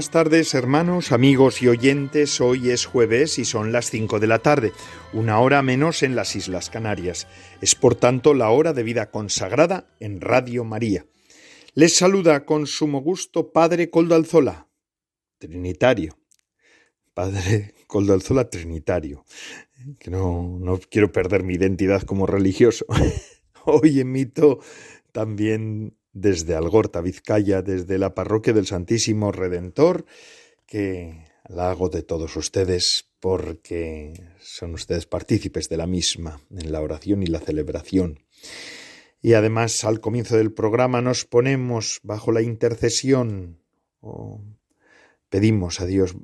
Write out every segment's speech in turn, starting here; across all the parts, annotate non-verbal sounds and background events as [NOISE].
Buenas tardes hermanos, amigos y oyentes. Hoy es jueves y son las 5 de la tarde, una hora menos en las Islas Canarias. Es por tanto la hora de vida consagrada en Radio María. Les saluda con sumo gusto Padre Coldo Alzola, Trinitario. Padre Coldo Alzola Trinitario. Que no, no quiero perder mi identidad como religioso. [LAUGHS] Hoy emito también desde Algorta, Vizcaya, desde la parroquia del Santísimo Redentor, que la hago de todos ustedes porque son ustedes partícipes de la misma en la oración y la celebración. Y además al comienzo del programa nos ponemos bajo la intercesión o pedimos a Dios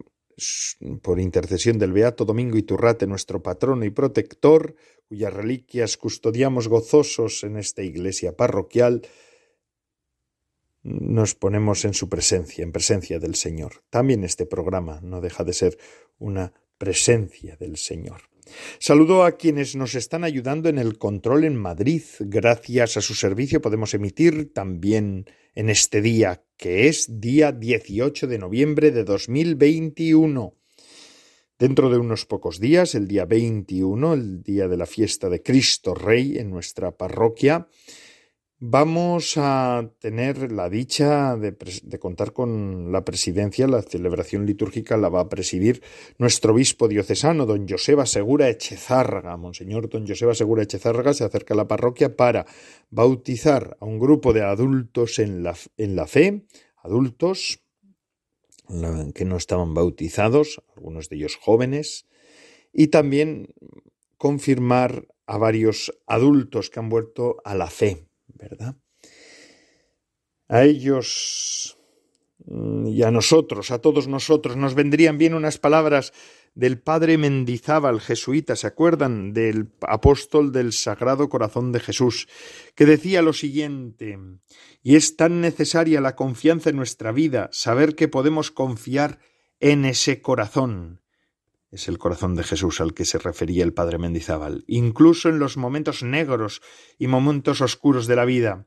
por intercesión del Beato Domingo Iturrate, nuestro patrono y protector, cuyas reliquias custodiamos gozosos en esta iglesia parroquial, nos ponemos en su presencia, en presencia del Señor. También este programa no deja de ser una presencia del Señor. Saludo a quienes nos están ayudando en el control en Madrid. Gracias a su servicio podemos emitir también en este día, que es día 18 de noviembre de 2021. Dentro de unos pocos días, el día 21, el día de la fiesta de Cristo Rey en nuestra parroquia, Vamos a tener la dicha de, contar con la presidencia, la celebración litúrgica la va a presidir nuestro obispo diocesano, don Joseba Segura Echezárraga. Monseñor don Joseba Segura Echezárraga se acerca a la parroquia para bautizar a un grupo de adultos en la, en la fe, adultos que no estaban bautizados, algunos de ellos jóvenes, y también confirmar a varios adultos que han vuelto a la fe ¿verdad? A ellos mm, y a nosotros, a todos nosotros, nos vendrían bien unas palabras del padre Mendizábal, jesuita, ¿se acuerdan? Del apóstol del Sagrado Corazón de Jesús, que decía lo siguiente, y es tan necesaria la confianza en nuestra vida, saber que podemos confiar en ese corazón, es el corazón de Jesús al que se refería el padre Mendizábal, incluso en los momentos negros y momentos oscuros de la vida.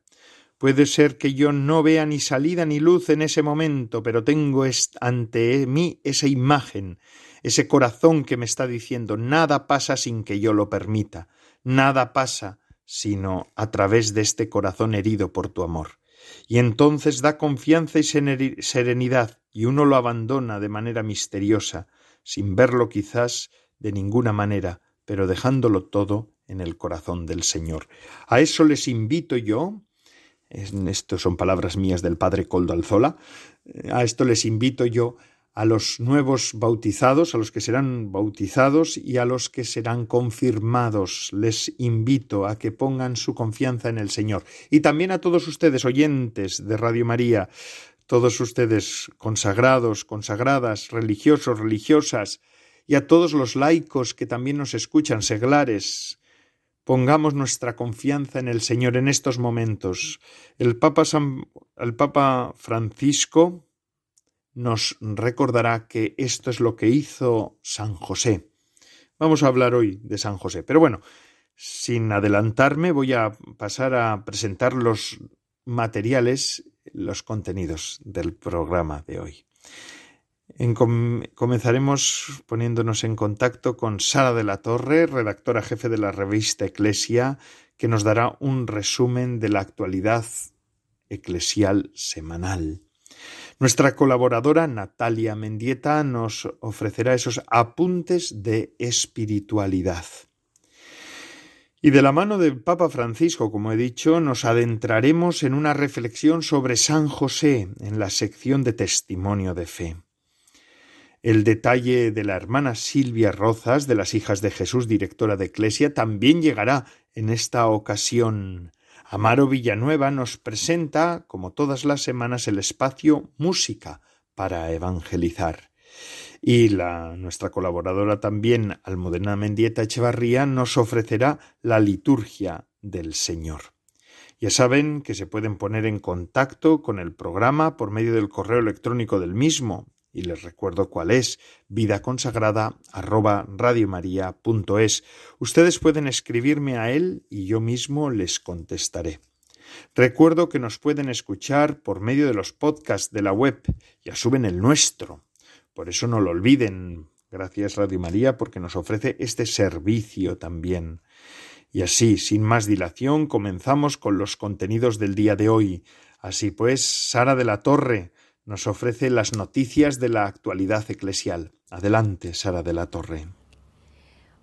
Puede ser que yo no vea ni salida ni luz en ese momento, pero tengo ante mí esa imagen, ese corazón que me está diciendo nada pasa sin que yo lo permita, nada pasa sino a través de este corazón herido por tu amor. Y entonces da confianza y serenidad, y uno lo abandona de manera misteriosa, sin verlo quizás de ninguna manera, pero dejándolo todo en el corazón del Señor. A eso les invito yo, esto son palabras mías del padre Coldo Alzola, eh, a esto les invito yo a los nuevos bautizados, a los que serán bautizados y a los que serán confirmados. Les invito a que pongan su confianza en el Señor. Y también a todos ustedes, oyentes de Radio María, todos ustedes consagrados, consagradas, religiosos, religiosas, y a todos los laicos que también nos escuchan, seglares, pongamos nuestra confianza en el Señor en estos momentos. El Papa, el Papa Francisco nos recordará que esto es lo que hizo San José. Vamos a hablar hoy de San José. Pero bueno, sin adelantarme, voy a pasar a presentar los materiales los contenidos del programa de hoy. comenzaremos poniéndonos en contacto con Sara de la Torre, redactora jefe de la revista Eclesia, que nos dará un resumen de la actualidad eclesial semanal. Nuestra colaboradora Natalia Mendieta nos ofrecerá esos apuntes de espiritualidad. Y de la mano del Papa Francisco, como he dicho, nos adentraremos en una reflexión sobre San José en la sección de testimonio de fe. El detalle de la hermana Silvia Rozas, de las Hijas de Jesús, directora de Eclesia, también llegará en esta ocasión. Amaro Villanueva nos presenta, como todas las semanas, el espacio Música para evangelizar. Y la, nuestra colaboradora también, Almudena Mendieta Echevarría, nos ofrecerá la liturgia del Señor. Ya saben que se pueden poner en contacto con el programa por medio del correo electrónico del mismo, y les recuerdo cuál es vida consagrada Ustedes pueden escribirme a él y yo mismo les contestaré. Recuerdo que nos pueden escuchar por medio de los podcasts de la web, ya suben el nuestro. Por eso no lo olviden. Gracias Radio María porque nos ofrece este servicio también. Y así, sin más dilación, comenzamos con los contenidos del día de hoy. Así pues, Sara de la Torre nos ofrece las noticias de la actualidad eclesial. Adelante, Sara de la Torre.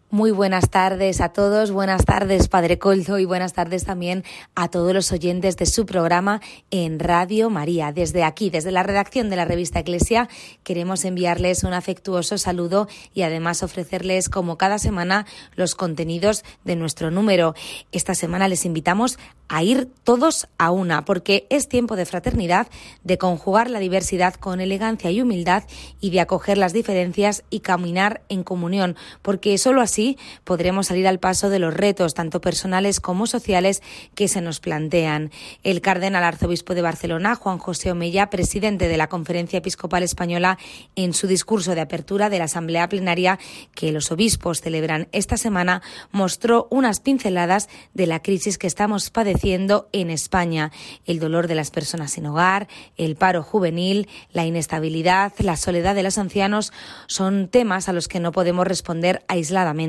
Muy buenas tardes a todos, buenas tardes Padre Coldo y buenas tardes también a todos los oyentes de su programa en Radio María. Desde aquí, desde la redacción de la revista Eclesia, queremos enviarles un afectuoso saludo y además ofrecerles como cada semana los contenidos de nuestro número. Esta semana les invitamos a ir todos a una, porque es tiempo de fraternidad, de conjugar la diversidad con elegancia y humildad y de acoger las diferencias y caminar en comunión, porque solo así podremos salir al paso de los retos, tanto personales como sociales, que se nos plantean. El cardenal arzobispo de Barcelona, Juan José Omeya, presidente de la Conferencia Episcopal Española, en su discurso de apertura de la Asamblea Plenaria que los obispos celebran esta semana, mostró unas pinceladas de la crisis que estamos padeciendo en España. El dolor de las personas sin hogar, el paro juvenil, la inestabilidad, la soledad de los ancianos son temas a los que no podemos responder aisladamente.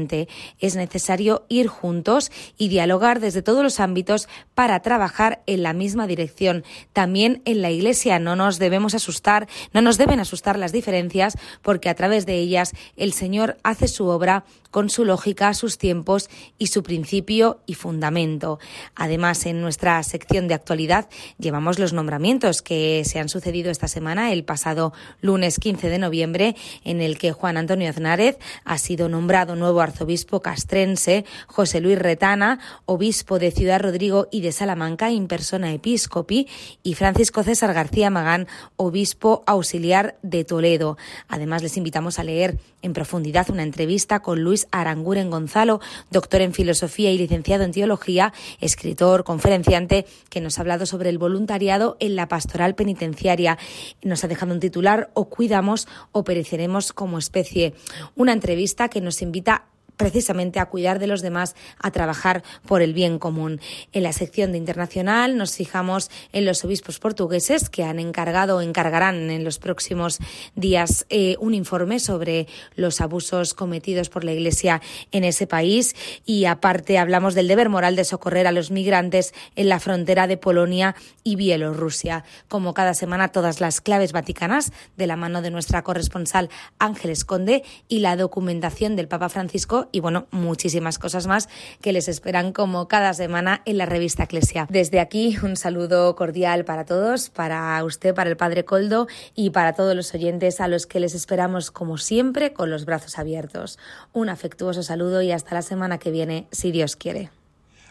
Es necesario ir juntos y dialogar desde todos los ámbitos para trabajar en la misma dirección. También en la Iglesia no nos debemos asustar, no nos deben asustar las diferencias porque a través de ellas el Señor hace su obra con su lógica, sus tiempos y su principio y fundamento. Además, en nuestra sección de actualidad llevamos los nombramientos que se han sucedido esta semana, el pasado lunes 15 de noviembre, en el que Juan Antonio Aznárez ha sido nombrado nuevo arzobispo castrense, José Luis Retana, obispo de Ciudad Rodrigo y de Salamanca, in persona episcopi, y Francisco César García Magán, obispo auxiliar de Toledo. Además, les invitamos a leer en profundidad una entrevista con Luis Aranguren Gonzalo, doctor en filosofía y licenciado en teología, escritor, conferenciante, que nos ha hablado sobre el voluntariado en la pastoral penitenciaria. Nos ha dejado un titular, o cuidamos o pereceremos como especie. Una entrevista que nos invita precisamente a cuidar de los demás, a trabajar por el bien común. En la sección de internacional nos fijamos en los obispos portugueses que han encargado o encargarán en los próximos días eh, un informe sobre los abusos cometidos por la Iglesia en ese país y aparte hablamos del deber moral de socorrer a los migrantes en la frontera de Polonia y Bielorrusia. Como cada semana todas las claves vaticanas de la mano de nuestra corresponsal Ángeles Conde y la documentación del Papa Francisco y bueno, muchísimas cosas más que les esperan como cada semana en la revista Eclesia. Desde aquí un saludo cordial para todos, para usted, para el Padre Coldo y para todos los oyentes a los que les esperamos como siempre con los brazos abiertos. Un afectuoso saludo y hasta la semana que viene, si Dios quiere.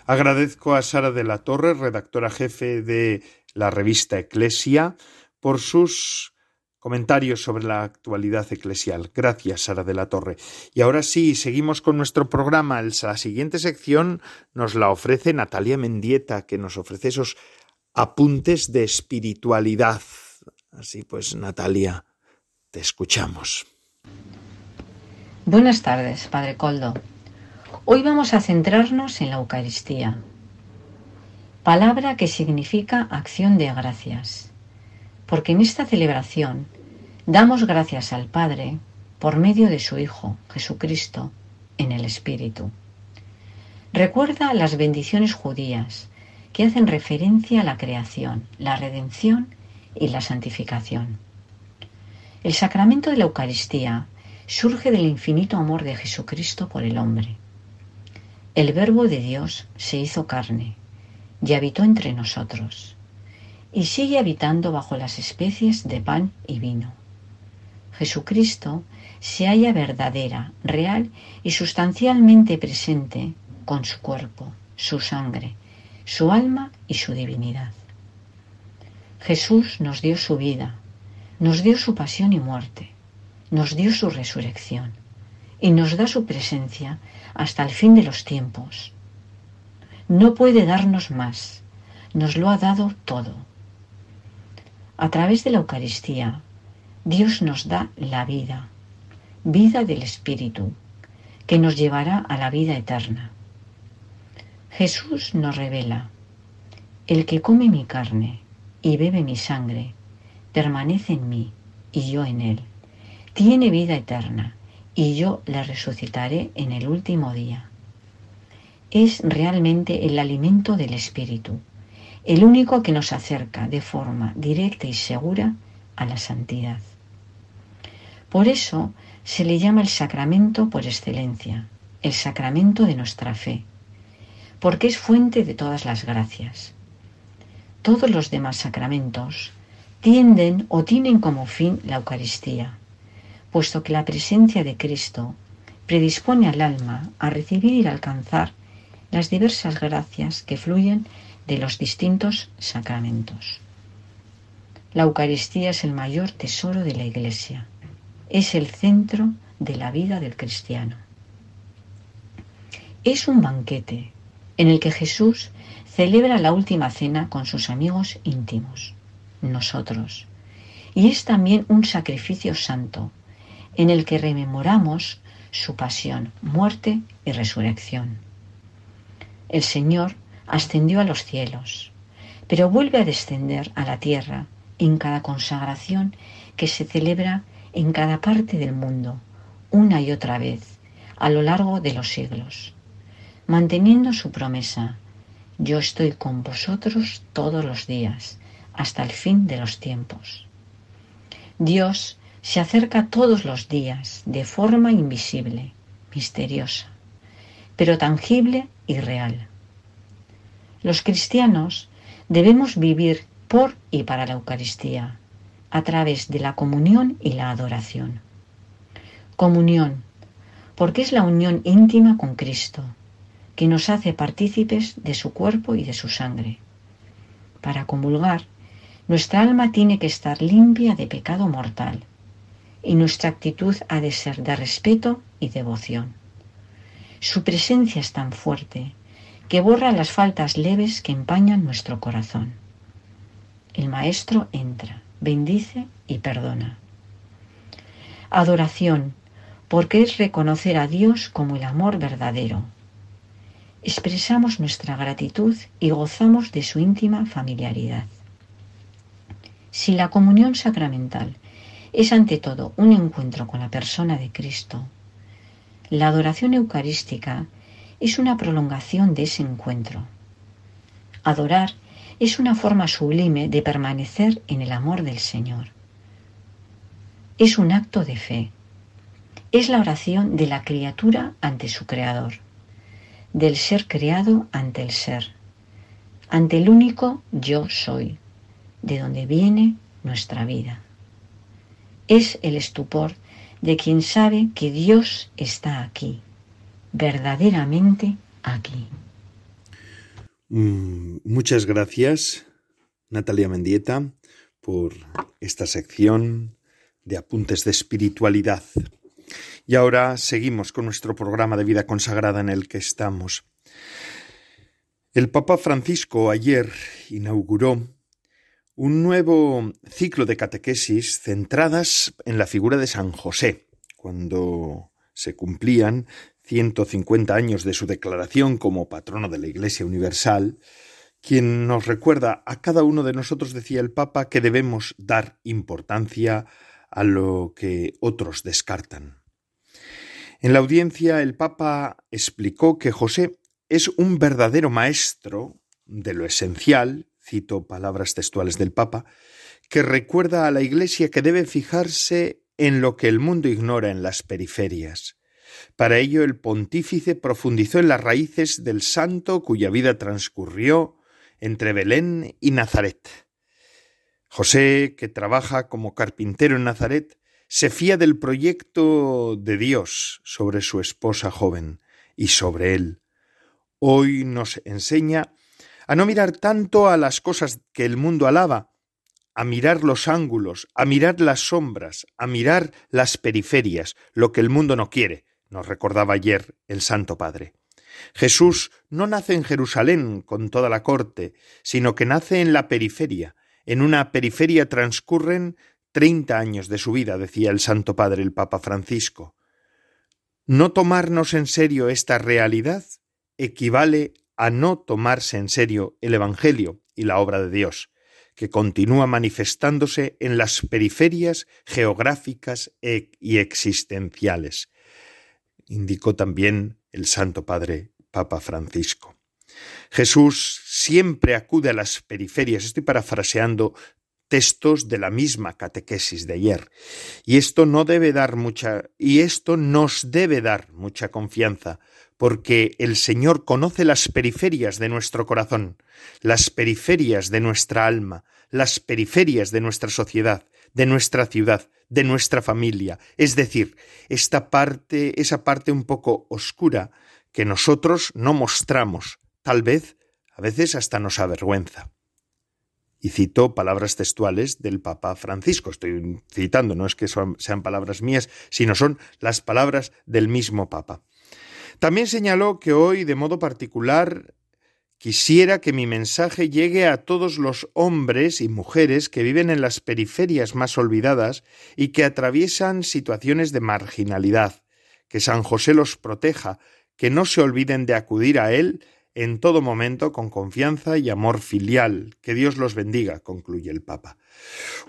Agradezco a Sara de la Torre, redactora jefe de la revista Eclesia, por sus comentarios sobre la actualidad eclesial. Gracias, Sara de la Torre. Y ahora sí, seguimos con nuestro programa. La siguiente sección nos la ofrece Natalia Mendieta, que nos ofrece esos apuntes de espiritualidad. Así pues, Natalia, te escuchamos. Buenas tardes, Padre Coldo. Hoy vamos a centrarnos en la Eucaristía, palabra que significa acción de gracias, porque en esta celebración Damos gracias al Padre por medio de su Hijo, Jesucristo, en el Espíritu. Recuerda las bendiciones judías que hacen referencia a la creación, la redención y la santificación. El sacramento de la Eucaristía surge del infinito amor de Jesucristo por el hombre. El Verbo de Dios se hizo carne y habitó entre nosotros, y sigue habitando bajo las especies de pan y vino. Jesucristo se halla verdadera, real y sustancialmente presente con su cuerpo, su sangre, su alma y su divinidad. Jesús nos dio su vida, nos dio su pasión y muerte, nos dio su resurrección y nos da su presencia hasta el fin de los tiempos. No puede darnos más, nos lo ha dado todo. A través de la Eucaristía, Dios nos da la vida, vida del Espíritu, que nos llevará a la vida eterna. Jesús nos revela, el que come mi carne y bebe mi sangre, permanece en mí y yo en él. Tiene vida eterna y yo la resucitaré en el último día. Es realmente el alimento del Espíritu, el único que nos acerca de forma directa y segura a la santidad. Por eso se le llama el sacramento por excelencia, el sacramento de nuestra fe, porque es fuente de todas las gracias. Todos los demás sacramentos tienden o tienen como fin la Eucaristía, puesto que la presencia de Cristo predispone al alma a recibir y alcanzar las diversas gracias que fluyen de los distintos sacramentos. La Eucaristía es el mayor tesoro de la Iglesia, es el centro de la vida del cristiano. Es un banquete en el que Jesús celebra la última cena con sus amigos íntimos, nosotros, y es también un sacrificio santo en el que rememoramos su pasión, muerte y resurrección. El Señor ascendió a los cielos, pero vuelve a descender a la tierra en cada consagración que se celebra en cada parte del mundo, una y otra vez, a lo largo de los siglos, manteniendo su promesa, yo estoy con vosotros todos los días, hasta el fin de los tiempos. Dios se acerca todos los días de forma invisible, misteriosa, pero tangible y real. Los cristianos debemos vivir por y para la Eucaristía, a través de la comunión y la adoración. Comunión, porque es la unión íntima con Cristo, que nos hace partícipes de su cuerpo y de su sangre. Para comulgar, nuestra alma tiene que estar limpia de pecado mortal y nuestra actitud ha de ser de respeto y devoción. Su presencia es tan fuerte que borra las faltas leves que empañan nuestro corazón. El Maestro entra, bendice y perdona. Adoración, porque es reconocer a Dios como el amor verdadero. Expresamos nuestra gratitud y gozamos de su íntima familiaridad. Si la comunión sacramental es ante todo un encuentro con la persona de Cristo. La adoración eucarística es una prolongación de ese encuentro. Adorar es una forma sublime de permanecer en el amor del Señor. Es un acto de fe. Es la oración de la criatura ante su Creador, del ser creado ante el ser, ante el único yo soy, de donde viene nuestra vida es el estupor de quien sabe que Dios está aquí, verdaderamente aquí. Mm, muchas gracias, Natalia Mendieta, por esta sección de apuntes de espiritualidad. Y ahora seguimos con nuestro programa de vida consagrada en el que estamos. El Papa Francisco ayer inauguró un nuevo ciclo de catequesis centradas en la figura de San José, cuando se cumplían 150 años de su declaración como patrono de la Iglesia Universal, quien nos recuerda a cada uno de nosotros, decía el Papa, que debemos dar importancia a lo que otros descartan. En la audiencia el Papa explicó que José es un verdadero maestro de lo esencial cito palabras textuales del Papa, que recuerda a la Iglesia que debe fijarse en lo que el mundo ignora en las periferias. Para ello el pontífice profundizó en las raíces del santo cuya vida transcurrió entre Belén y Nazaret. José, que trabaja como carpintero en Nazaret, se fía del proyecto de Dios sobre su esposa joven y sobre él. Hoy nos enseña a no mirar tanto a las cosas que el mundo alaba, a mirar los ángulos, a mirar las sombras, a mirar las periferias, lo que el mundo no quiere, nos recordaba ayer el Santo Padre. Jesús no nace en Jerusalén con toda la corte, sino que nace en la periferia. En una periferia transcurren treinta años de su vida, decía el Santo Padre el Papa Francisco. No tomarnos en serio esta realidad equivale a no tomarse en serio el Evangelio y la obra de Dios, que continúa manifestándose en las periferias geográficas e, y existenciales, indicó también el Santo Padre Papa Francisco. Jesús siempre acude a las periferias. Estoy parafraseando textos de la misma catequesis de ayer. Y esto no debe dar mucha y esto nos debe dar mucha confianza, porque el Señor conoce las periferias de nuestro corazón, las periferias de nuestra alma, las periferias de nuestra sociedad, de nuestra ciudad, de nuestra familia, es decir, esta parte, esa parte un poco oscura que nosotros no mostramos, tal vez, a veces hasta nos avergüenza. Y citó palabras textuales del Papa Francisco. Estoy citando, no es que sean palabras mías, sino son las palabras del mismo Papa. También señaló que hoy, de modo particular, quisiera que mi mensaje llegue a todos los hombres y mujeres que viven en las periferias más olvidadas y que atraviesan situaciones de marginalidad, que San José los proteja, que no se olviden de acudir a Él en todo momento con confianza y amor filial. Que Dios los bendiga, concluye el Papa.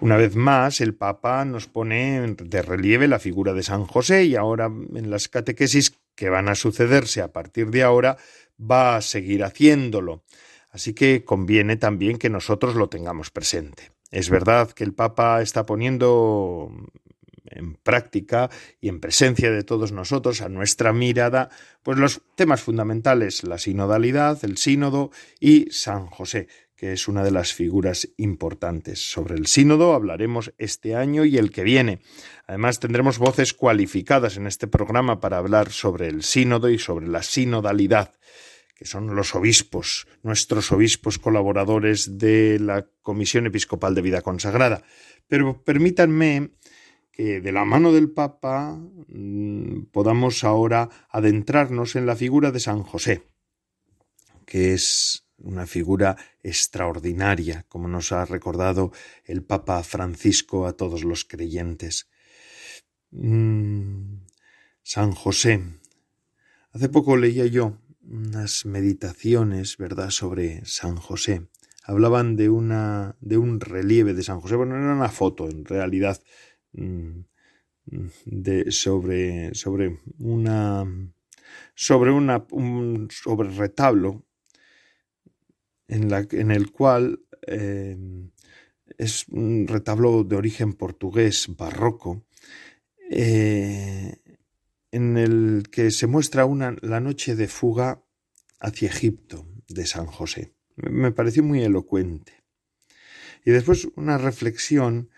Una vez más, el Papa nos pone de relieve la figura de San José y ahora en las catequesis que van a sucederse a partir de ahora va a seguir haciéndolo. Así que conviene también que nosotros lo tengamos presente. Es verdad que el Papa está poniendo en práctica y en presencia de todos nosotros, a nuestra mirada, pues los temas fundamentales, la sinodalidad, el sínodo y San José, que es una de las figuras importantes. Sobre el sínodo hablaremos este año y el que viene. Además, tendremos voces cualificadas en este programa para hablar sobre el sínodo y sobre la sinodalidad que son los obispos, nuestros obispos colaboradores de la Comisión Episcopal de Vida Consagrada. Pero permítanme que de la mano del Papa mm, podamos ahora adentrarnos en la figura de San José, que es una figura extraordinaria, como nos ha recordado el Papa Francisco a todos los creyentes. Mm, San José. Hace poco leía yo unas meditaciones, ¿verdad?, sobre San José. Hablaban de una de un relieve de San José, bueno, era una foto en realidad Mm, de, sobre, sobre una sobre una, un sobre retablo en, el cual eh, es un retablo de origen portugués barroco eh, en el que se muestra una, la noche de fuga hacia Egipto de San José. Me pareció muy elocuente. Y después una reflexión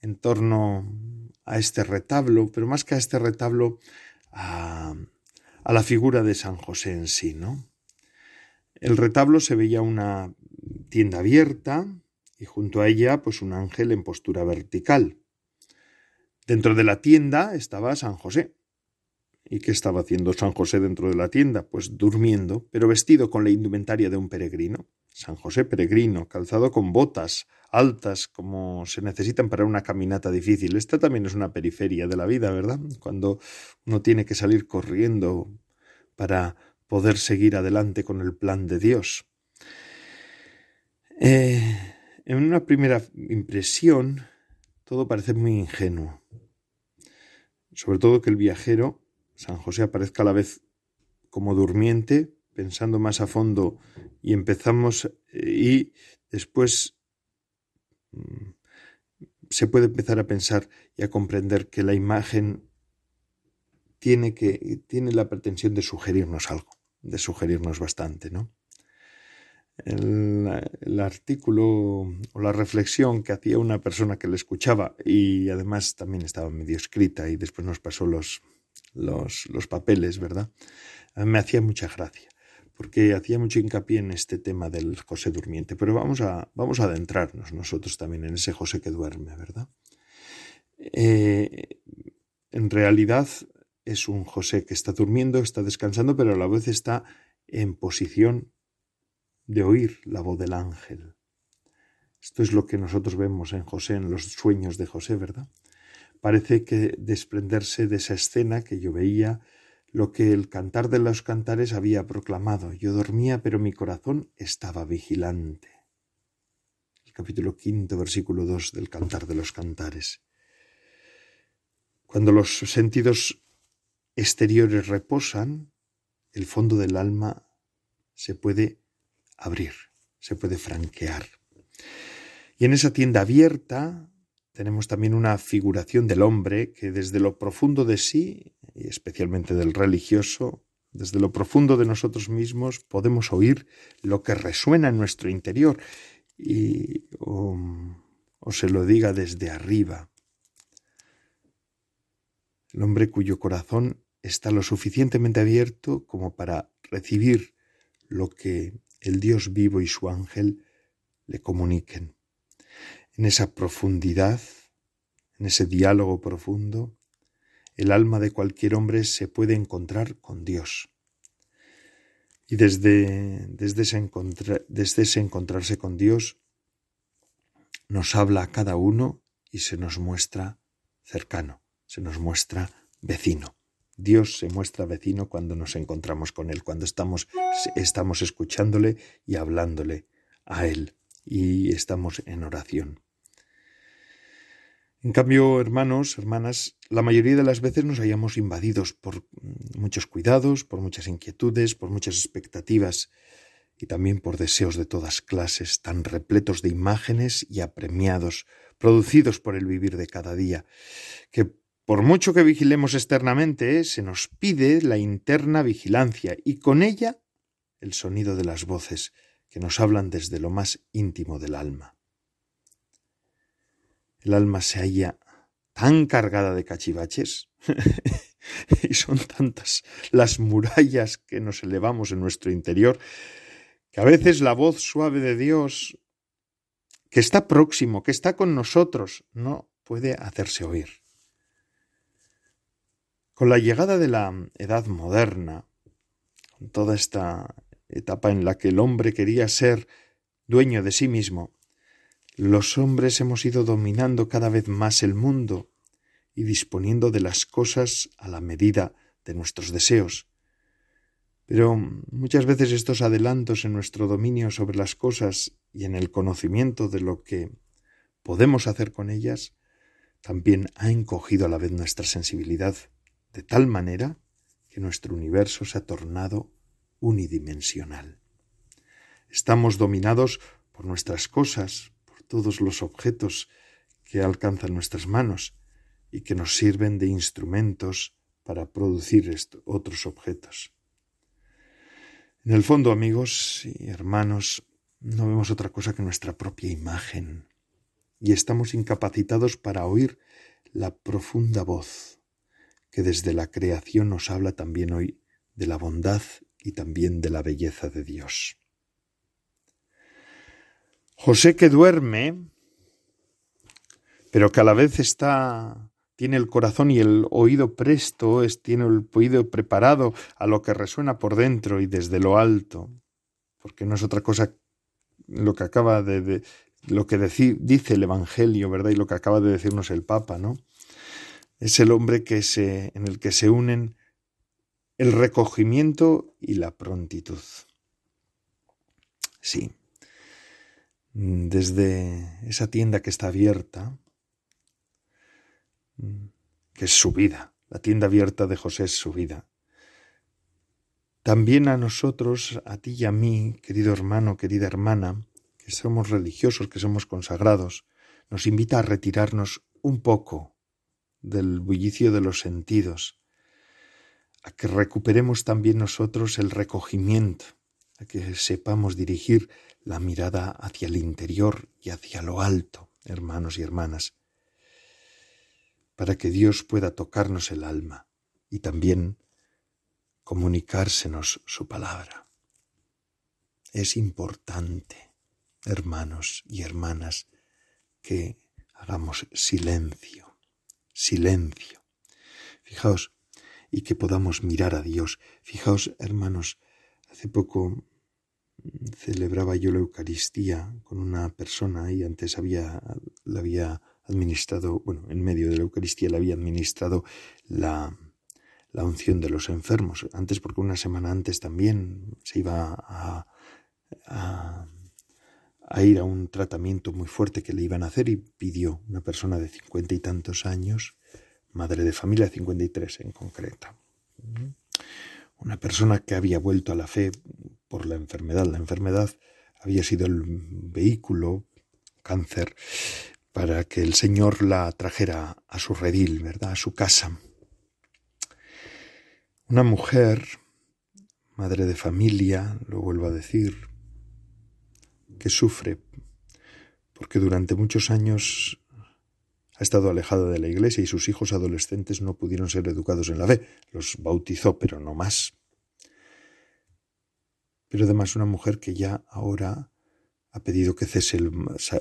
en torno a este retablo, pero más que a este retablo, a, a la figura de San José en sí, ¿no? El retablo se veía una tienda abierta y junto a ella pues un ángel en postura vertical. Dentro de la tienda estaba San José. ¿Y qué estaba haciendo San José dentro de la tienda? Pues durmiendo, pero vestido con la indumentaria de un peregrino. San José peregrino, calzado con botas altas como se necesitan para una caminata difícil. Esta también es una periferia de la vida, ¿verdad? Cuando uno tiene que salir corriendo para poder seguir adelante con el plan de Dios. Eh, en una primera impresión, todo parece muy ingenuo. Sobre todo que el viajero, San José, aparezca a la vez como durmiente, pensando más a fondo y empezamos eh, y después mm, se puede empezar a pensar y a comprender que la imagen tiene que tiene la pretensión de sugerirnos algo, de sugerirnos bastante, ¿no? El, artículo o la reflexión que hacía una persona que le escuchaba y además también estaba medio escrita y después nos pasó los, los, los papeles, ¿verdad? Me hacía mucha gracia porque hacía mucho hincapié en este tema del José durmiente, pero vamos a, vamos a adentrarnos nosotros también en ese José que duerme, ¿verdad? Eh, en realidad es un José que está durmiendo, está descansando, pero a la vez está en posición de oír la voz del ángel. Esto es lo que nosotros vemos en José, en los sueños de José, ¿verdad? Parece que desprenderse de esa escena que yo veía, lo que el cantar de los cantares había proclamado. Yo dormía, pero mi corazón estaba vigilante. El capítulo quinto, versículo dos del cantar de los cantares. Cuando los sentidos exteriores reposan, el fondo del alma se puede abrir, se puede franquear. Y en esa tienda abierta tenemos también una figuración del hombre que desde lo profundo de sí, y especialmente del religioso, desde lo profundo de nosotros mismos podemos oír lo que resuena en nuestro interior y o, o se lo diga desde arriba. El hombre cuyo corazón está lo suficientemente abierto como para recibir lo que el Dios vivo y su ángel le comuniquen. En esa profundidad, en ese diálogo profundo, el alma de cualquier hombre se puede encontrar con Dios. Y desde, desde, ese, desde ese encontrarse con Dios, nos habla a cada uno y se nos muestra cercano, se nos muestra vecino. Dios se muestra vecino cuando nos encontramos con Él, cuando estamos, estamos escuchándole y hablándole a Él y estamos en oración. En cambio, hermanos, hermanas, la mayoría de las veces nos hallamos invadidos por muchos cuidados, por muchas inquietudes, por muchas expectativas y también por deseos de todas clases, tan repletos de imágenes y apremiados, producidos por el vivir de cada día, que por mucho que vigilemos externamente, se nos pide la interna vigilancia y con ella el sonido de las voces que nos hablan desde lo más íntimo del alma. El alma se halla tan cargada de cachivaches [LAUGHS] y son tantas las murallas que nos elevamos en nuestro interior que a veces la voz suave de Dios, que está próximo, que está con nosotros, no puede hacerse oír. Con la llegada de la edad moderna, con toda esta etapa en la que el hombre quería ser dueño de sí mismo, los hombres hemos ido dominando cada vez más el mundo y disponiendo de las cosas a la medida de nuestros deseos. Pero muchas veces estos adelantos en nuestro dominio sobre las cosas y en el conocimiento de lo que podemos hacer con ellas, también ha encogido a la vez nuestra sensibilidad de tal manera que nuestro universo se ha tornado unidimensional. Estamos dominados por nuestras cosas, por todos los objetos que alcanzan nuestras manos y que nos sirven de instrumentos para producir otros objetos. En el fondo, amigos y hermanos, no vemos otra cosa que nuestra propia imagen y estamos incapacitados para oír la profunda voz que desde la creación nos habla también hoy de la bondad y también de la belleza de Dios. José que duerme, pero que a la vez está tiene el corazón y el oído presto, es, tiene el oído preparado a lo que resuena por dentro y desde lo alto, porque no es otra cosa lo que acaba de, lo que dice el Evangelio, ¿verdad? Y lo que acaba de decirnos el Papa, ¿no? Es el hombre que se, en el que se unen el recogimiento y la prontitud. Sí. Desde esa tienda que está abierta, que es su vida, la tienda abierta de José es su vida. También a nosotros, a ti y a mí, querido hermano, querida hermana, que somos religiosos, que somos consagrados, nos invita a retirarnos un poco del bullicio de los sentidos, a que recuperemos también nosotros el recogimiento, a que sepamos dirigir la mirada hacia el interior y hacia lo alto, hermanos y hermanas, para que Dios pueda tocarnos el alma y también comunicársenos su palabra. es importante, hermanos y hermanas, que hagamos silencio, silencio. Fijaos, y que podamos mirar a Dios. Fijaos, hermanos, hace poco celebraba yo la Eucaristía con una persona y antes había, la había administrado, bueno, en medio de la Eucaristía le había administrado la, la unción de los enfermos. Antes, porque una semana antes también se iba a, a, a, ir a un tratamiento muy fuerte que le iban a hacer y pidió una persona de cincuenta y tantos años, madre de familia, cincuenta y tres en concreto. Una persona que había vuelto a la fe por la enfermedad. La enfermedad había sido el vehículo, cáncer, para que el Señor la trajera a su redil, ¿verdad? A su casa. Una mujer, madre de familia, lo vuelvo a decir, que sufre porque durante muchos años ha estado alejada de la iglesia y sus hijos adolescentes no pudieron ser educados en la fe. Los bautizó, pero no más. Pero además una mujer que ya ahora ha pedido que cese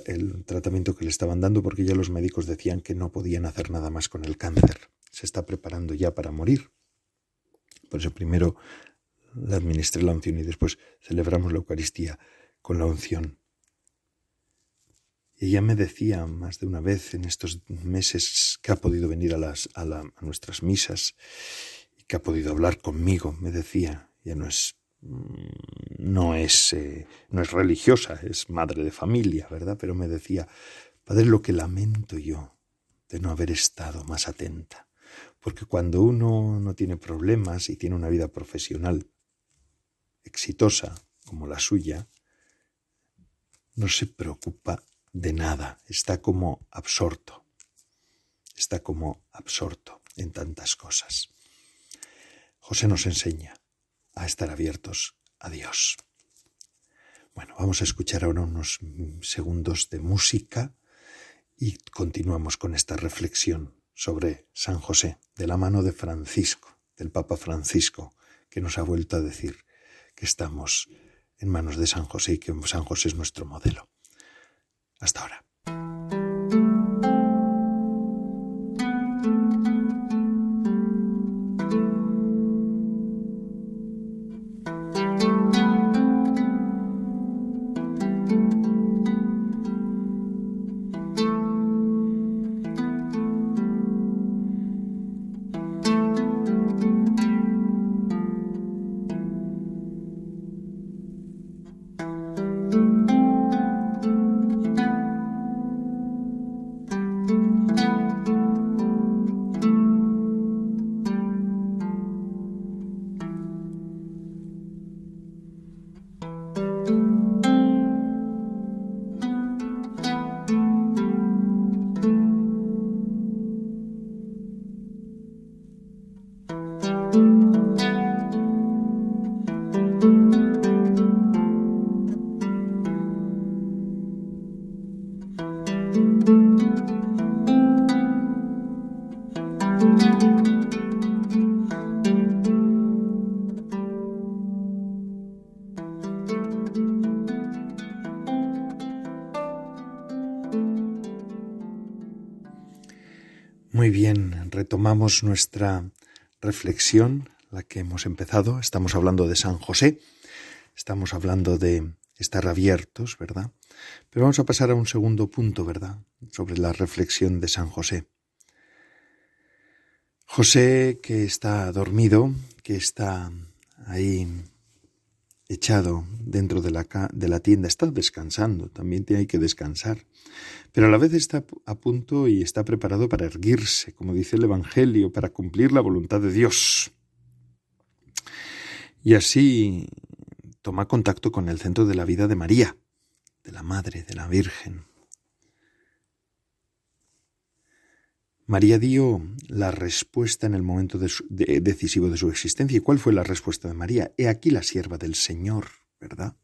el, tratamiento que le estaban dando porque ya los médicos decían que no podían hacer nada más con el cáncer. Se está preparando ya para morir. Por eso primero le administré la unción y después celebramos la Eucaristía con la unción. Y ella me decía más de una vez en estos meses que ha podido venir a, las, a, la, a nuestras misas y que ha podido hablar conmigo, me decía, ya no es mm, no es eh, no es religiosa, es madre de familia, ¿verdad? Pero me decía, padre, lo que lamento yo de no haber estado más atenta, porque cuando uno no tiene problemas y tiene una vida profesional exitosa como la suya, no se preocupa de nada, está como absorto, está como absorto en tantas cosas. José nos enseña a estar abiertos a Dios. Bueno, vamos a escuchar ahora unos segundos de música y continuamos con esta reflexión sobre San José, de la mano de Francisco, del Papa Francisco, que nos ha vuelto a decir que estamos en manos de San José y que San José es nuestro modelo. Hasta ahora. Nuestra reflexión, la que hemos empezado. Estamos hablando de San José, estamos hablando de estar abiertos, ¿verdad? Pero vamos a pasar a un segundo punto, ¿verdad? Sobre la reflexión de San José. José que está dormido, que está ahí echado dentro de la, de la tienda, está descansando, también tiene que descansar, pero a la vez está a punto y está preparado para erguirse, como dice el Evangelio, para cumplir la voluntad de Dios. Y así toma contacto con el centro de la vida de María, de la Madre, de la Virgen. María dio la respuesta en el momento decisivo de su existencia. ¿Y cuál fue la respuesta de María? He aquí la sierva del Señor, ¿verdad?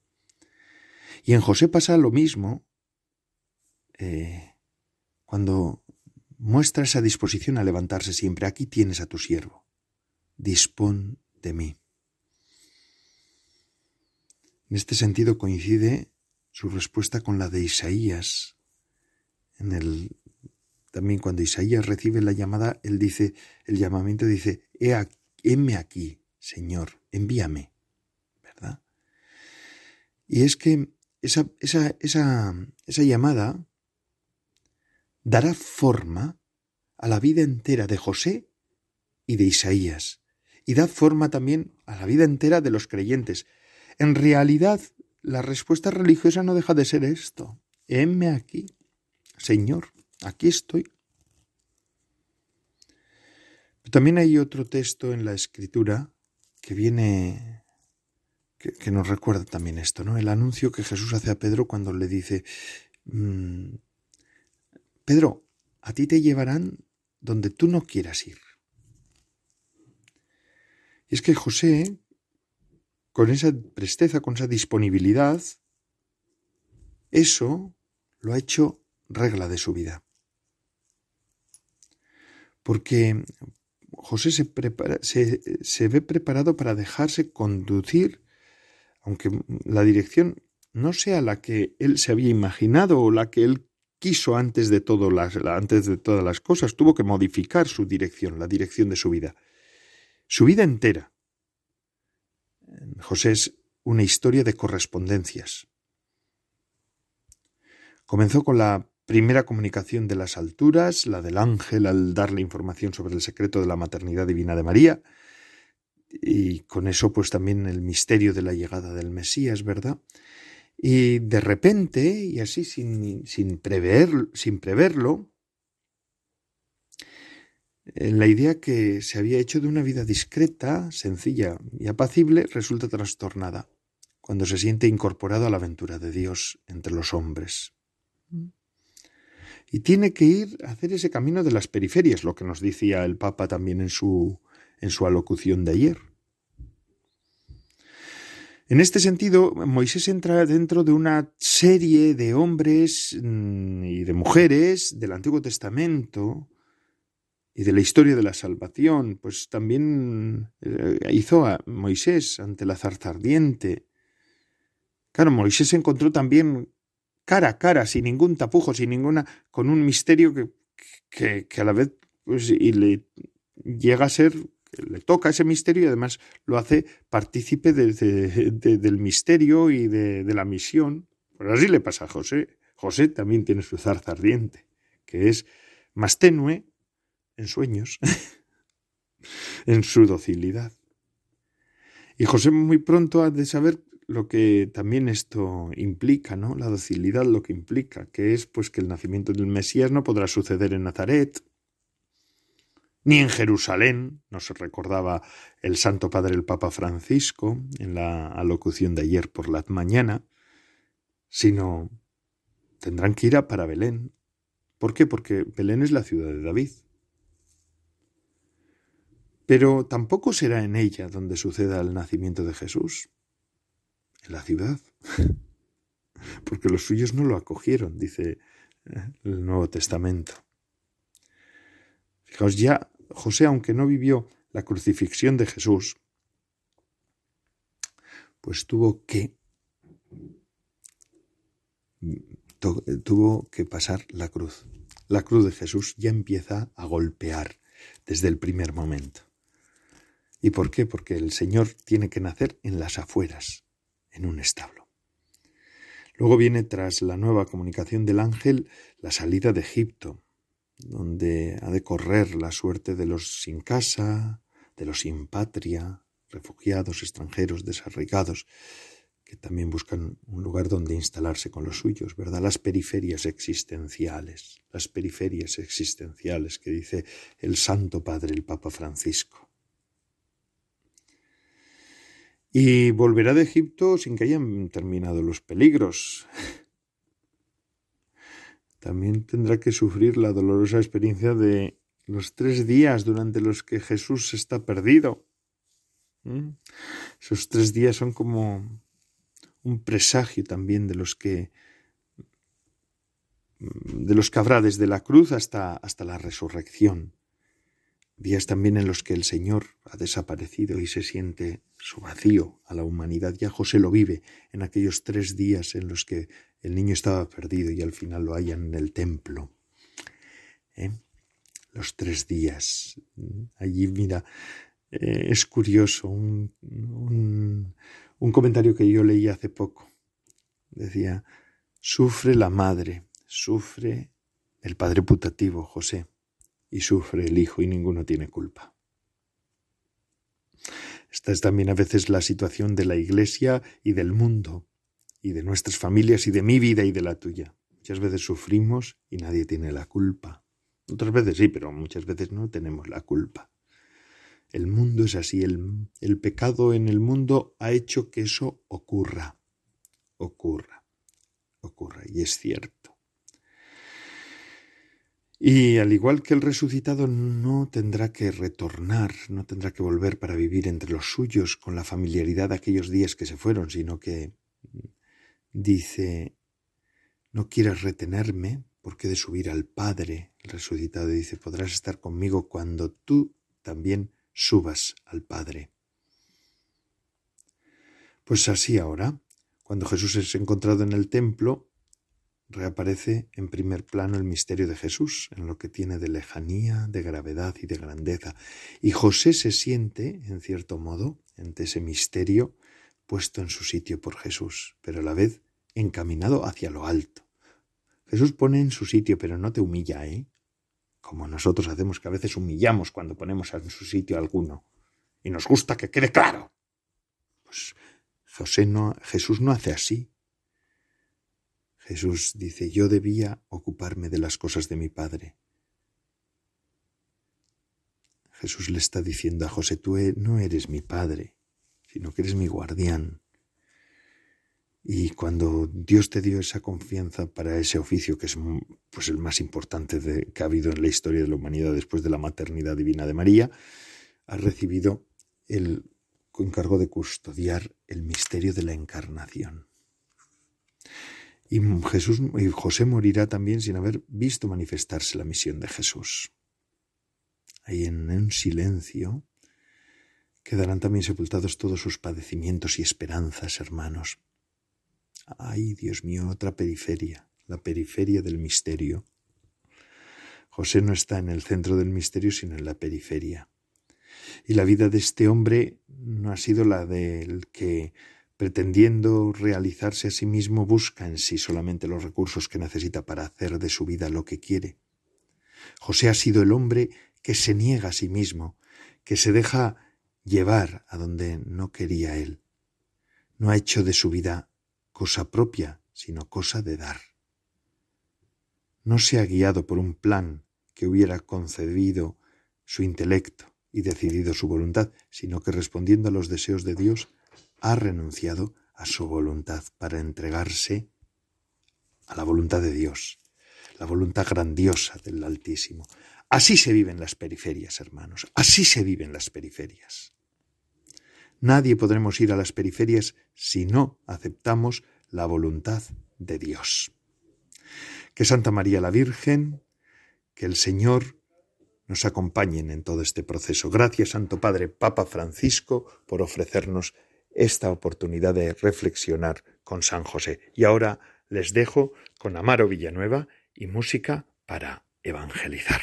Y en José pasa lo mismo eh, cuando muestra esa disposición a levantarse siempre. Aquí tienes a tu siervo. Dispón de mí. En este sentido coincide su respuesta con la de Isaías. En el también cuando Isaías recibe la llamada, él dice, el llamamiento dice, heme aquí, Señor, envíame, ¿verdad? Y es que esa, esa, esa, esa llamada dará forma a la vida entera de José y de Isaías, y da forma también a la vida entera de los creyentes. En realidad, la respuesta religiosa no deja de ser esto. Heme aquí, Señor, aquí estoy. también hay otro texto en la escritura que viene, que, nos recuerda también esto, ¿no? El anuncio que Jesús hace a Pedro cuando le dice, mm, Pedro, a ti te llevarán donde tú no quieras ir. Y es que José, con esa presteza, con esa disponibilidad, eso lo ha hecho regla de su vida. Porque José se, se, ve preparado para dejarse conducir, aunque la dirección no sea la que él se había imaginado o la que él quiso antes de, las, antes de todas las cosas, tuvo que modificar su dirección, la dirección de su vida. Su vida entera. José es una historia de correspondencias. Comenzó con la primera comunicación de las alturas, la del ángel al darle información sobre el secreto de la maternidad divina de María, y con eso pues también el misterio de la llegada del Mesías, ¿verdad? Y de repente, y así sin, sin, prever, sin preverlo, eh, la idea que se había hecho de una vida discreta, sencilla y apacible resulta trastornada cuando se siente incorporado a la aventura de Dios entre los hombres. Y tiene que ir a hacer ese camino de las periferias, lo que nos decía el Papa también en su, en su alocución de ayer. En este sentido, Moisés entra dentro de una serie de hombres mm, y de mujeres del Antiguo Testamento y de la historia de la salvación, pues también eh, hizo a Moisés ante la zarza ardiente. Claro, Moisés se encontró también cara a cara, sin ningún tapujo, sin ninguna, con un misterio que, que, a la vez pues, y le llega a ser, le toca ese misterio y además lo hace partícipe del misterio y de, la misión. Pues así le pasa a José. José también tiene su zarza ardiente, que es más tenue en sueños, [LAUGHS] en su docilidad. Y José muy pronto ha de saber lo que también esto implica, ¿no? La docilidad lo que implica, que es pues que el nacimiento del Mesías no podrá suceder en Nazaret, ni en Jerusalén, nos recordaba el Santo Padre el Papa Francisco en la alocución de ayer por la mañana, sino tendrán que ir a para Belén. ¿Por qué? Porque Belén es la ciudad de David. Pero tampoco será en ella donde suceda el nacimiento de Jesús en la ciudad, [LAUGHS] porque los suyos no lo acogieron, dice el Nuevo Testamento. Fijaos, ya José, aunque no vivió la crucifixión de Jesús, pues tuvo que tuvo que pasar la cruz. La cruz de Jesús ya empieza a golpear desde el primer momento. ¿Y por qué? Porque el Señor tiene que nacer en las afueras, en un establo. Luego viene, tras la nueva comunicación del ángel, la salida de Egipto, donde ha de correr la suerte de los sin casa, de los sin patria, refugiados, extranjeros, desarraigados, que también buscan un lugar donde instalarse con los suyos, ¿verdad? Las periferias existenciales, las periferias existenciales que dice el Santo Padre, el Papa Francisco y volverá de Egipto sin que hayan terminado los peligros. También tendrá que sufrir la dolorosa experiencia de los tres días durante los que Jesús está perdido. ¿Mm? Esos tres días son como un presagio también de los que de los que habrá desde la cruz hasta, hasta la resurrección. Días también en los que el Señor ha desaparecido y se siente su vacío a la humanidad. Ya José lo vive en aquellos tres días en los que el niño estaba perdido y al final lo hallan en el templo. ¿Eh? Los tres días. Allí, mira, eh, es curioso un, un comentario que yo leí hace poco. Decía, sufre la madre, sufre el padre putativo, José y sufre el hijo y ninguno tiene culpa. Esta es también a veces la situación de la Iglesia y del mundo, y de nuestras familias y de mi vida y de la tuya. Muchas veces sufrimos y nadie tiene la culpa. Otras veces sí, pero muchas veces no tenemos la culpa. El mundo es así, el, el pecado en el mundo ha hecho que eso ocurra, ocurra, ocurra, y es cierto. Y al igual que el resucitado no tendrá que retornar, no tendrá que volver para vivir entre los suyos con la familiaridad de aquellos días que se fueron, sino que dice, no quieras retenerme porque de subir al Padre. El resucitado dice, podrás estar conmigo cuando tú también subas al Padre. Pues así ahora, cuando Jesús es encontrado en el templo, reaparece en primer plano el misterio de Jesús, en lo que tiene de lejanía, de gravedad y de grandeza. Y José se siente, en cierto modo, ante ese misterio, puesto en su sitio por Jesús, pero a la vez encaminado hacia lo alto. Jesús pone en su sitio, pero no te humilla, ¿eh? Como nosotros hacemos que a veces humillamos cuando ponemos en su sitio a alguno. Y nos gusta que quede claro. Pues José no, Jesús no hace así. Jesús dice, yo debía ocuparme de las cosas de mi Padre. Jesús le está diciendo a José, tú e, no eres mi Padre, sino que eres mi guardián. Y cuando Dios te dio esa confianza para ese oficio, que es pues, el más importante que ha habido en la historia de la humanidad después de la maternidad divina de María, has recibido el encargo de custodiar el misterio de la encarnación. Y Jesús y José morirá también sin haber visto manifestarse la misión de Jesús. Ahí en un silencio quedarán también sepultados todos sus padecimientos y esperanzas, hermanos. Ay, Dios mío, otra periferia, la periferia del misterio. José no está en el centro del misterio, sino en la periferia. Y la vida de este hombre no ha sido la del que pretendiendo realizarse a sí mismo, busca en sí solamente los recursos que necesita para hacer de su vida lo que quiere. José ha sido el hombre que se niega a sí mismo, que se deja llevar a donde no quería él. No ha hecho de su vida cosa propia, sino cosa de dar. No se ha guiado por un plan que hubiera concebido su intelecto y decidido su voluntad, sino que respondiendo a los deseos de Dios, ha renunciado a su voluntad para entregarse a la voluntad de Dios, la voluntad grandiosa del Altísimo. Así se viven las periferias, hermanos, así se viven las periferias. Nadie podremos ir a las periferias si no aceptamos la voluntad de Dios. Que Santa María la Virgen, que el Señor nos acompañen en todo este proceso. Gracias, Santo Padre Papa Francisco, por ofrecernos esta oportunidad de reflexionar con San José. Y ahora les dejo con Amaro Villanueva y música para evangelizar.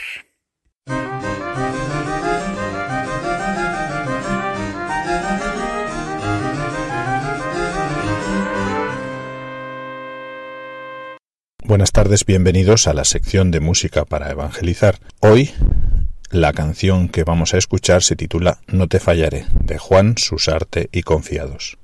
Buenas tardes, bienvenidos a la sección de música para evangelizar. Hoy la canción que vamos a escuchar se titula No te fallaré, de Juan Susarte y Confiados.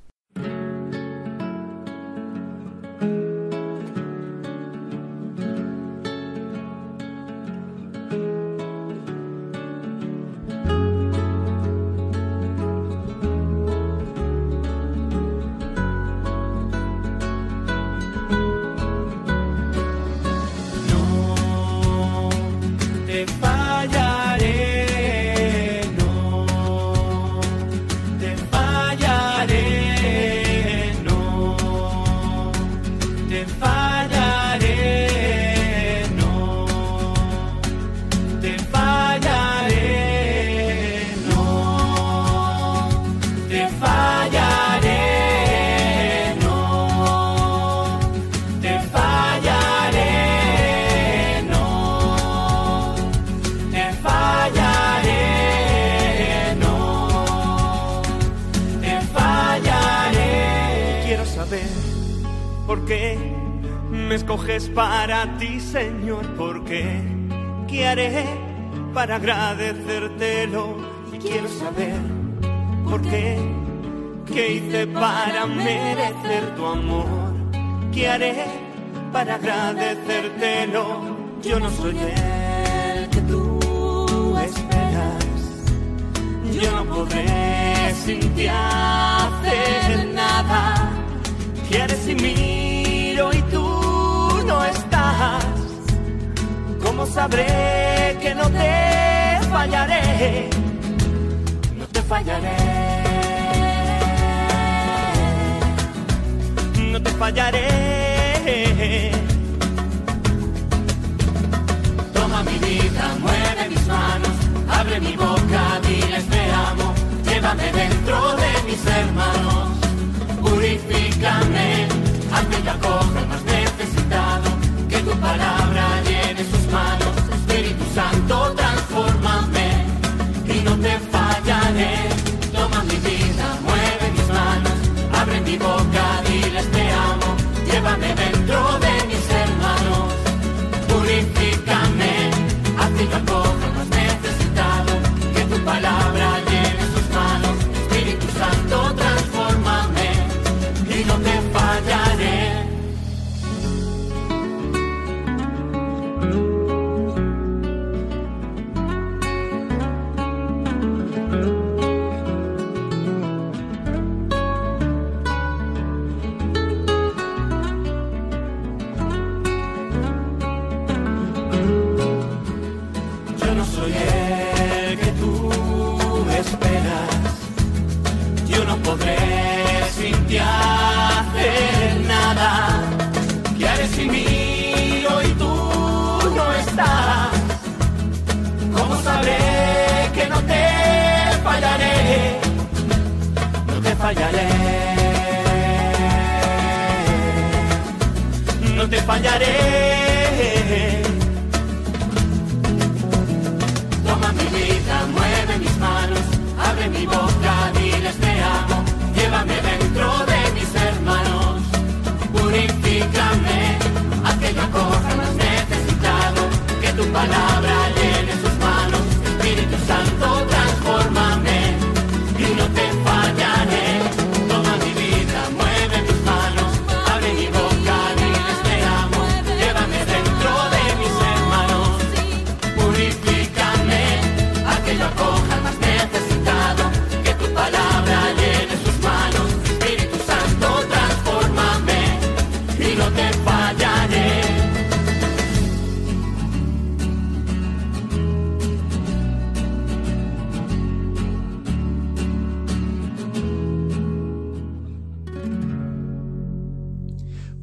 Amor? ¿Qué haré para agradecértelo? Yo no soy el que tú esperas. Yo no podré sin ti hacer nada. Quieres y miro y tú no estás. ¿Cómo sabré que no te fallaré? No te fallaré. Toma mi vida, mueve mis manos, abre mi boca, diles te amo, llévame dentro de mis hermanos, purifícame, hazme que acoja más necesitado, que tu palabra llene sus manos, Espíritu Santo, transfórmame y no te fallaré. Toma mi vida, mueve mis manos, abre mi boca, te amo, llévame dentro de mis hermanos, purifícame, haz fallaré. No te fallaré.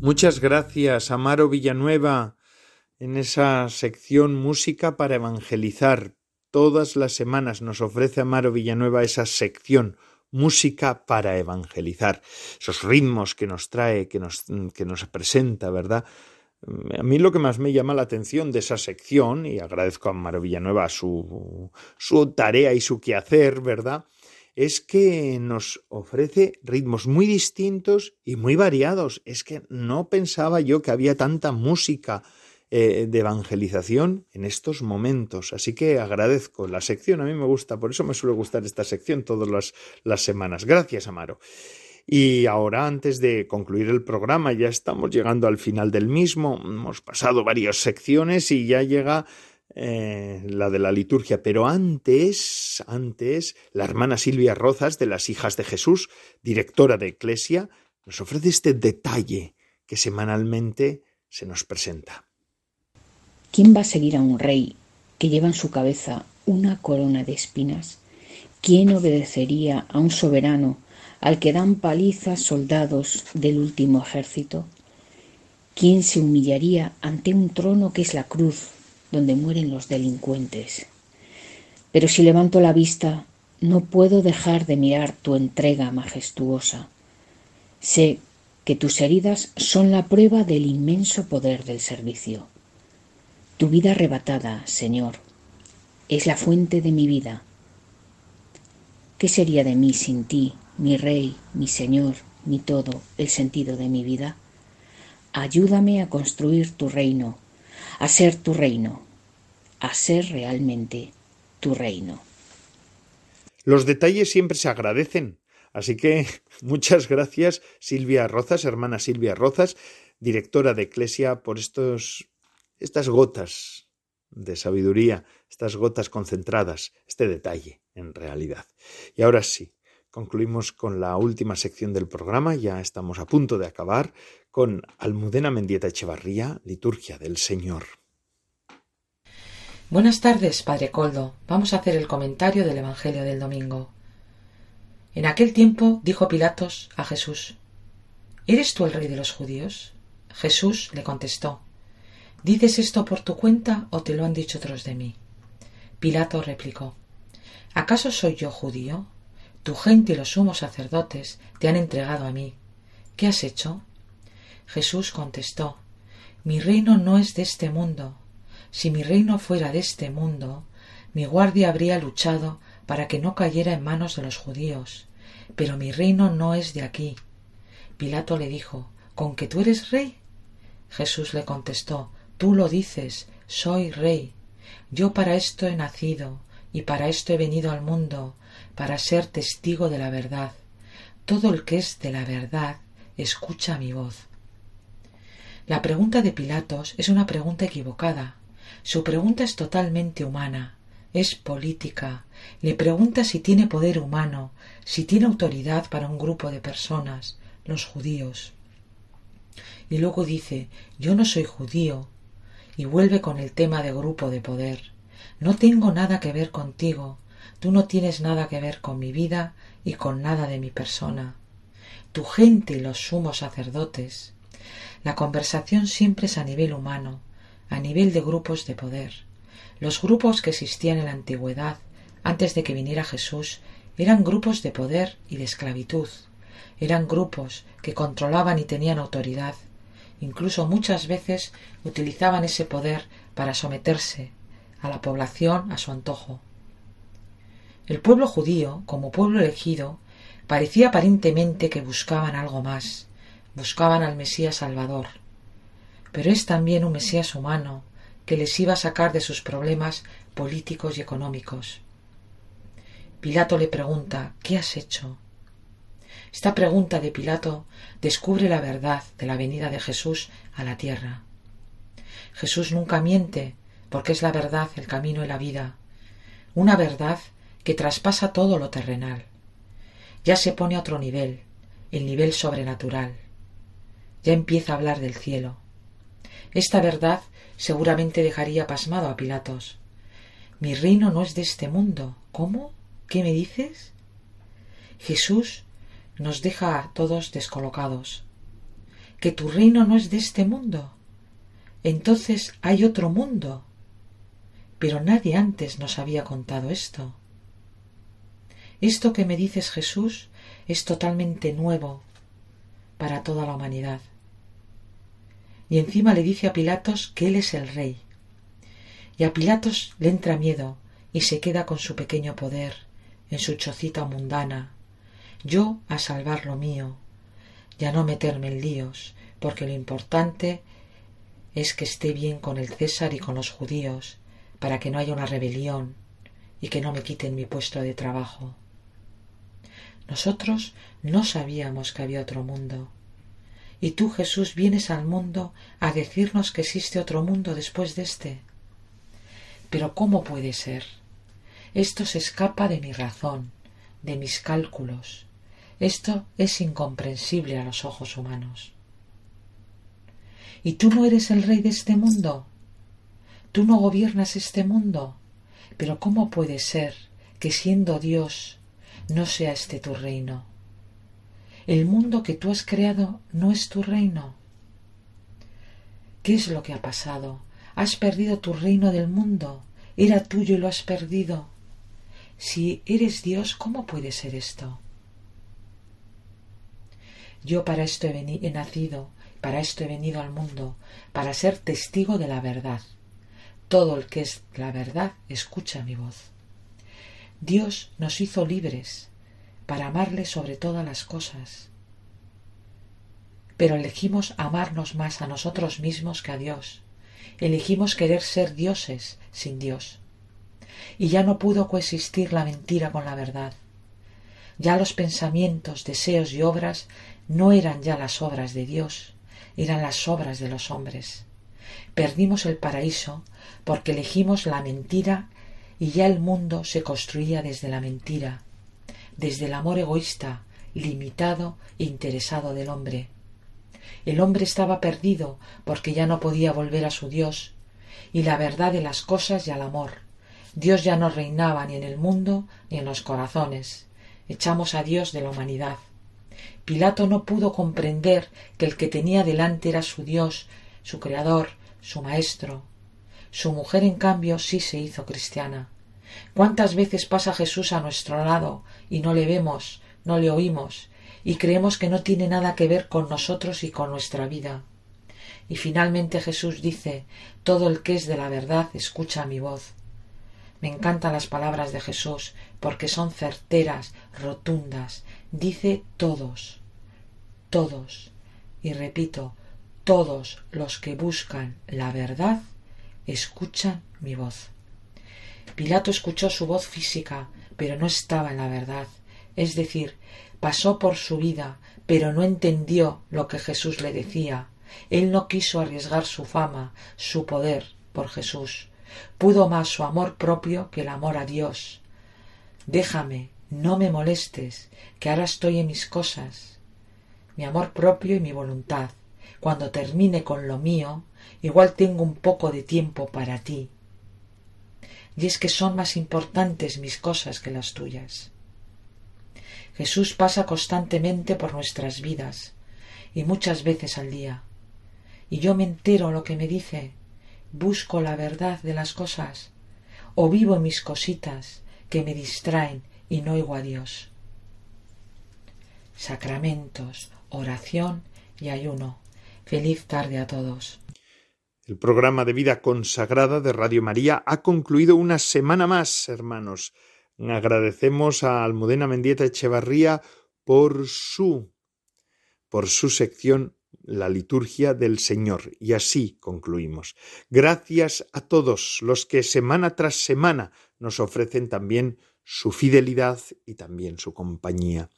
Muchas gracias, Amaro Villanueva, en esa sección Música para Evangelizar. Todas las semanas nos ofrece Amaro Villanueva esa sección Música para Evangelizar. Esos ritmos que nos trae, que nos, que nos presenta, ¿verdad? A mí lo que más me llama la atención de esa sección, y agradezco a Amaro Villanueva su, su tarea y su quehacer, ¿verdad? Es que nos ofrece ritmos muy distintos y muy variados. Es que no pensaba yo que había tanta música eh, de evangelización en estos momentos. Así que agradezco la sección, a mí me gusta, por eso me suele gustar esta sección todas las, las semanas. Gracias, Amaro. Y ahora, antes de concluir el programa, ya estamos llegando al final del mismo. Hemos pasado varias secciones y ya llega eh, la de la liturgia, pero antes, antes, la hermana Silvia Rozas de las Hijas de Jesús, directora de Eclesia, nos ofrece este detalle que semanalmente se nos presenta. ¿Quién va a seguir a un rey que lleva en su cabeza una corona de espinas? ¿Quién obedecería a un soberano al que dan palizas soldados del último ejército? ¿Quién se humillaría ante un trono que es la cruz donde mueren los delincuentes? Pero si levanto la vista, no puedo dejar de mirar tu entrega majestuosa. Sé que tus heridas son la prueba del inmenso poder del servicio. Tu vida arrebatada, Señor, es la fuente de mi vida. ¿Qué sería de mí sin ti, mi Rey, mi Señor, mi todo, el sentido de mi vida? ayúdame a construir tu reino, a ser tu reino, a ser realmente tu reino. Los detalles siempre se agradecen, así que [LAUGHS] muchas gracias Silvia Rozas, hermana Silvia Rozas, directora de Eclesia, por estos, estas gotas de sabiduría, estas gotas concentradas, este detalle en realidad. Y ahora sí, concluimos con la última sección del programa, ya estamos a punto de acabar, con Almudena Mendieta Echevarría, Liturgia del Señor. Buenas tardes, Padre Coldo. Vamos a hacer el comentario del Evangelio del domingo. En aquel tiempo dijo Pilatos a Jesús, ¿Eres tú el rey de los judíos? Jesús le contestó, ¿Dices esto por tu cuenta o te lo han dicho otros de mí? Pilato replicó, ¿acaso soy yo judío? Tu gente y los sumos sacerdotes te han entregado a mí. ¿Qué has hecho? Jesús contestó, Mi reino no es de este mundo. Si mi reino fuera de este mundo, mi guardia habría luchado para que no cayera en manos de los judíos. Pero mi reino no es de aquí. Pilato le dijo, ¿Con que tú eres rey? Jesús le contestó, Tú lo dices, soy rey. Yo para esto he nacido, y para esto he venido al mundo, para ser testigo de la verdad. Todo el que es de la verdad escucha mi voz. La pregunta de Pilatos es una pregunta equivocada. Su pregunta es totalmente humana, es política. Le pregunta si tiene poder humano, si tiene autoridad para un grupo de personas, los judíos. Y luego dice, yo no soy judío, y vuelve con el tema de grupo de poder. No tengo nada que ver contigo, tú no tienes nada que ver con mi vida y con nada de mi persona. Tu gente y los sumos sacerdotes. La conversación siempre es a nivel humano, a nivel de grupos de poder. Los grupos que existían en la antigüedad, antes de que viniera Jesús, eran grupos de poder y de esclavitud. Eran grupos que controlaban y tenían autoridad. Incluso muchas veces utilizaban ese poder para someterse a la población a su antojo. El pueblo judío, como pueblo elegido, parecía aparentemente que buscaban algo más, buscaban al Mesías Salvador. Pero es también un Mesías humano que les iba a sacar de sus problemas políticos y económicos. Pilato le pregunta ¿Qué has hecho? Esta pregunta de Pilato descubre la verdad de la venida de Jesús a la tierra. Jesús nunca miente, porque es la verdad, el camino y la vida, una verdad que traspasa todo lo terrenal. Ya se pone a otro nivel, el nivel sobrenatural. Ya empieza a hablar del cielo. Esta verdad seguramente dejaría pasmado a Pilatos. Mi reino no es de este mundo. ¿Cómo? ¿Qué me dices? Jesús nos deja a todos descolocados. ¿Que tu reino no es de este mundo? Entonces hay otro mundo. Pero nadie antes nos había contado esto. Esto que me dices Jesús es totalmente nuevo para toda la humanidad. Y encima le dice a Pilatos que él es el rey. Y a Pilatos le entra miedo y se queda con su pequeño poder, en su chocita mundana. Yo a salvar lo mío, ya no meterme en líos, porque lo importante es que esté bien con el César y con los judíos, para que no haya una rebelión y que no me quiten mi puesto de trabajo. Nosotros no sabíamos que había otro mundo. Y tú, Jesús, vienes al mundo a decirnos que existe otro mundo después de este. Pero ¿cómo puede ser? Esto se escapa de mi razón, de mis cálculos. Esto es incomprensible a los ojos humanos. ¿Y tú no eres el rey de este mundo? Tú no gobiernas este mundo. Pero ¿cómo puede ser que siendo Dios no sea este tu reino? El mundo que tú has creado no es tu reino. ¿Qué es lo que ha pasado? Has perdido tu reino del mundo. Era tuyo y lo has perdido. Si eres Dios, ¿cómo puede ser esto? Yo para esto he, he nacido, para esto he venido al mundo, para ser testigo de la verdad. Todo el que es la verdad escucha mi voz. Dios nos hizo libres para amarle sobre todas las cosas. pero elegimos amarnos más a nosotros mismos que a Dios. Elegimos querer ser dioses sin Dios. Y ya no pudo coexistir la mentira con la verdad. Ya los pensamientos, deseos y obras no eran ya las obras de Dios, eran las obras de los hombres. Perdimos el paraíso porque elegimos la mentira y ya el mundo se construía desde la mentira, desde el amor egoísta, limitado e interesado del hombre. El hombre estaba perdido porque ya no podía volver a su Dios y la verdad de las cosas y al amor. Dios ya no reinaba ni en el mundo ni en los corazones. Echamos a Dios de la humanidad. Pilato no pudo comprender que el que tenía delante era su Dios, su Creador, su Maestro. Su mujer, en cambio, sí se hizo cristiana. ¿Cuántas veces pasa Jesús a nuestro lado y no le vemos, no le oímos, y creemos que no tiene nada que ver con nosotros y con nuestra vida? Y finalmente Jesús dice Todo el que es de la verdad escucha mi voz. Me encantan las palabras de Jesús porque son certeras, rotundas. Dice todos, todos, y repito, todos los que buscan la verdad escuchan mi voz. Pilato escuchó su voz física, pero no estaba en la verdad. Es decir, pasó por su vida, pero no entendió lo que Jesús le decía. Él no quiso arriesgar su fama, su poder, por Jesús. Pudo más su amor propio que el amor a Dios. Déjame, no me molestes, que ahora estoy en mis cosas. Mi amor propio y mi voluntad. Cuando termine con lo mío, igual tengo un poco de tiempo para ti. Y es que son más importantes mis cosas que las tuyas. Jesús pasa constantemente por nuestras vidas, y muchas veces al día. Y yo me entero lo que me dice, busco la verdad de las cosas, o vivo mis cositas que me distraen y no oigo a Dios. Sacramentos, oración y ayuno. Feliz tarde a todos. El programa de vida consagrada de Radio María ha concluido una semana más, hermanos. Agradecemos a Almudena Mendieta Echevarría por su por su sección La liturgia del Señor. Y así concluimos. Gracias a todos los que semana tras semana nos ofrecen también su fidelidad y también su compañía.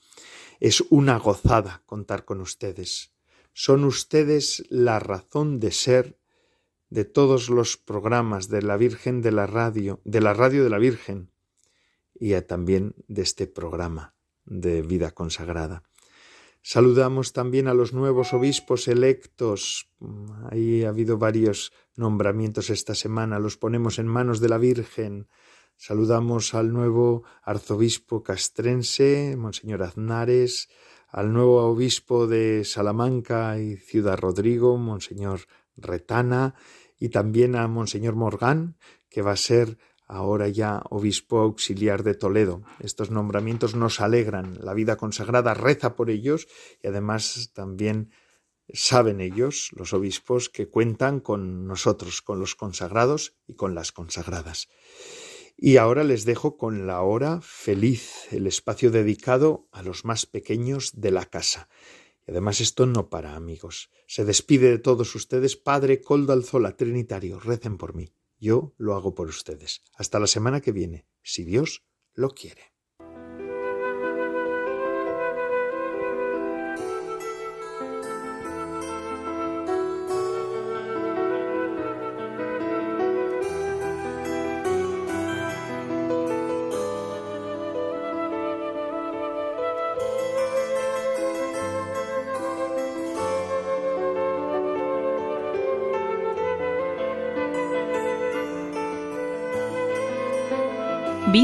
Es una gozada contar con ustedes. Son ustedes la razón de ser de todos los programas de la Virgen de la radio, de la radio de la Virgen y también de este programa de vida consagrada. Saludamos también a los nuevos obispos electos. Ahí ha habido varios nombramientos esta semana. Los ponemos en manos de la Virgen. Saludamos al nuevo arzobispo castrense, Monseñor Aznares, al nuevo obispo de Salamanca y Ciudad Rodrigo, Monseñor Retana, y también a Monseñor Morgán, que va a ser ahora ya obispo auxiliar de Toledo. Estos nombramientos nos alegran. La vida consagrada reza por ellos y además también saben ellos, los obispos, que cuentan con nosotros, con los consagrados y con las consagradas. Y ahora les dejo con la hora feliz, el espacio dedicado a los más pequeños de la casa. Y además esto no para, amigos. Se despide de todos ustedes, Padre Coldo Alzola, Trinitario. Recen por mí. Yo lo hago por ustedes. Hasta la semana que viene, si Dios lo quiere.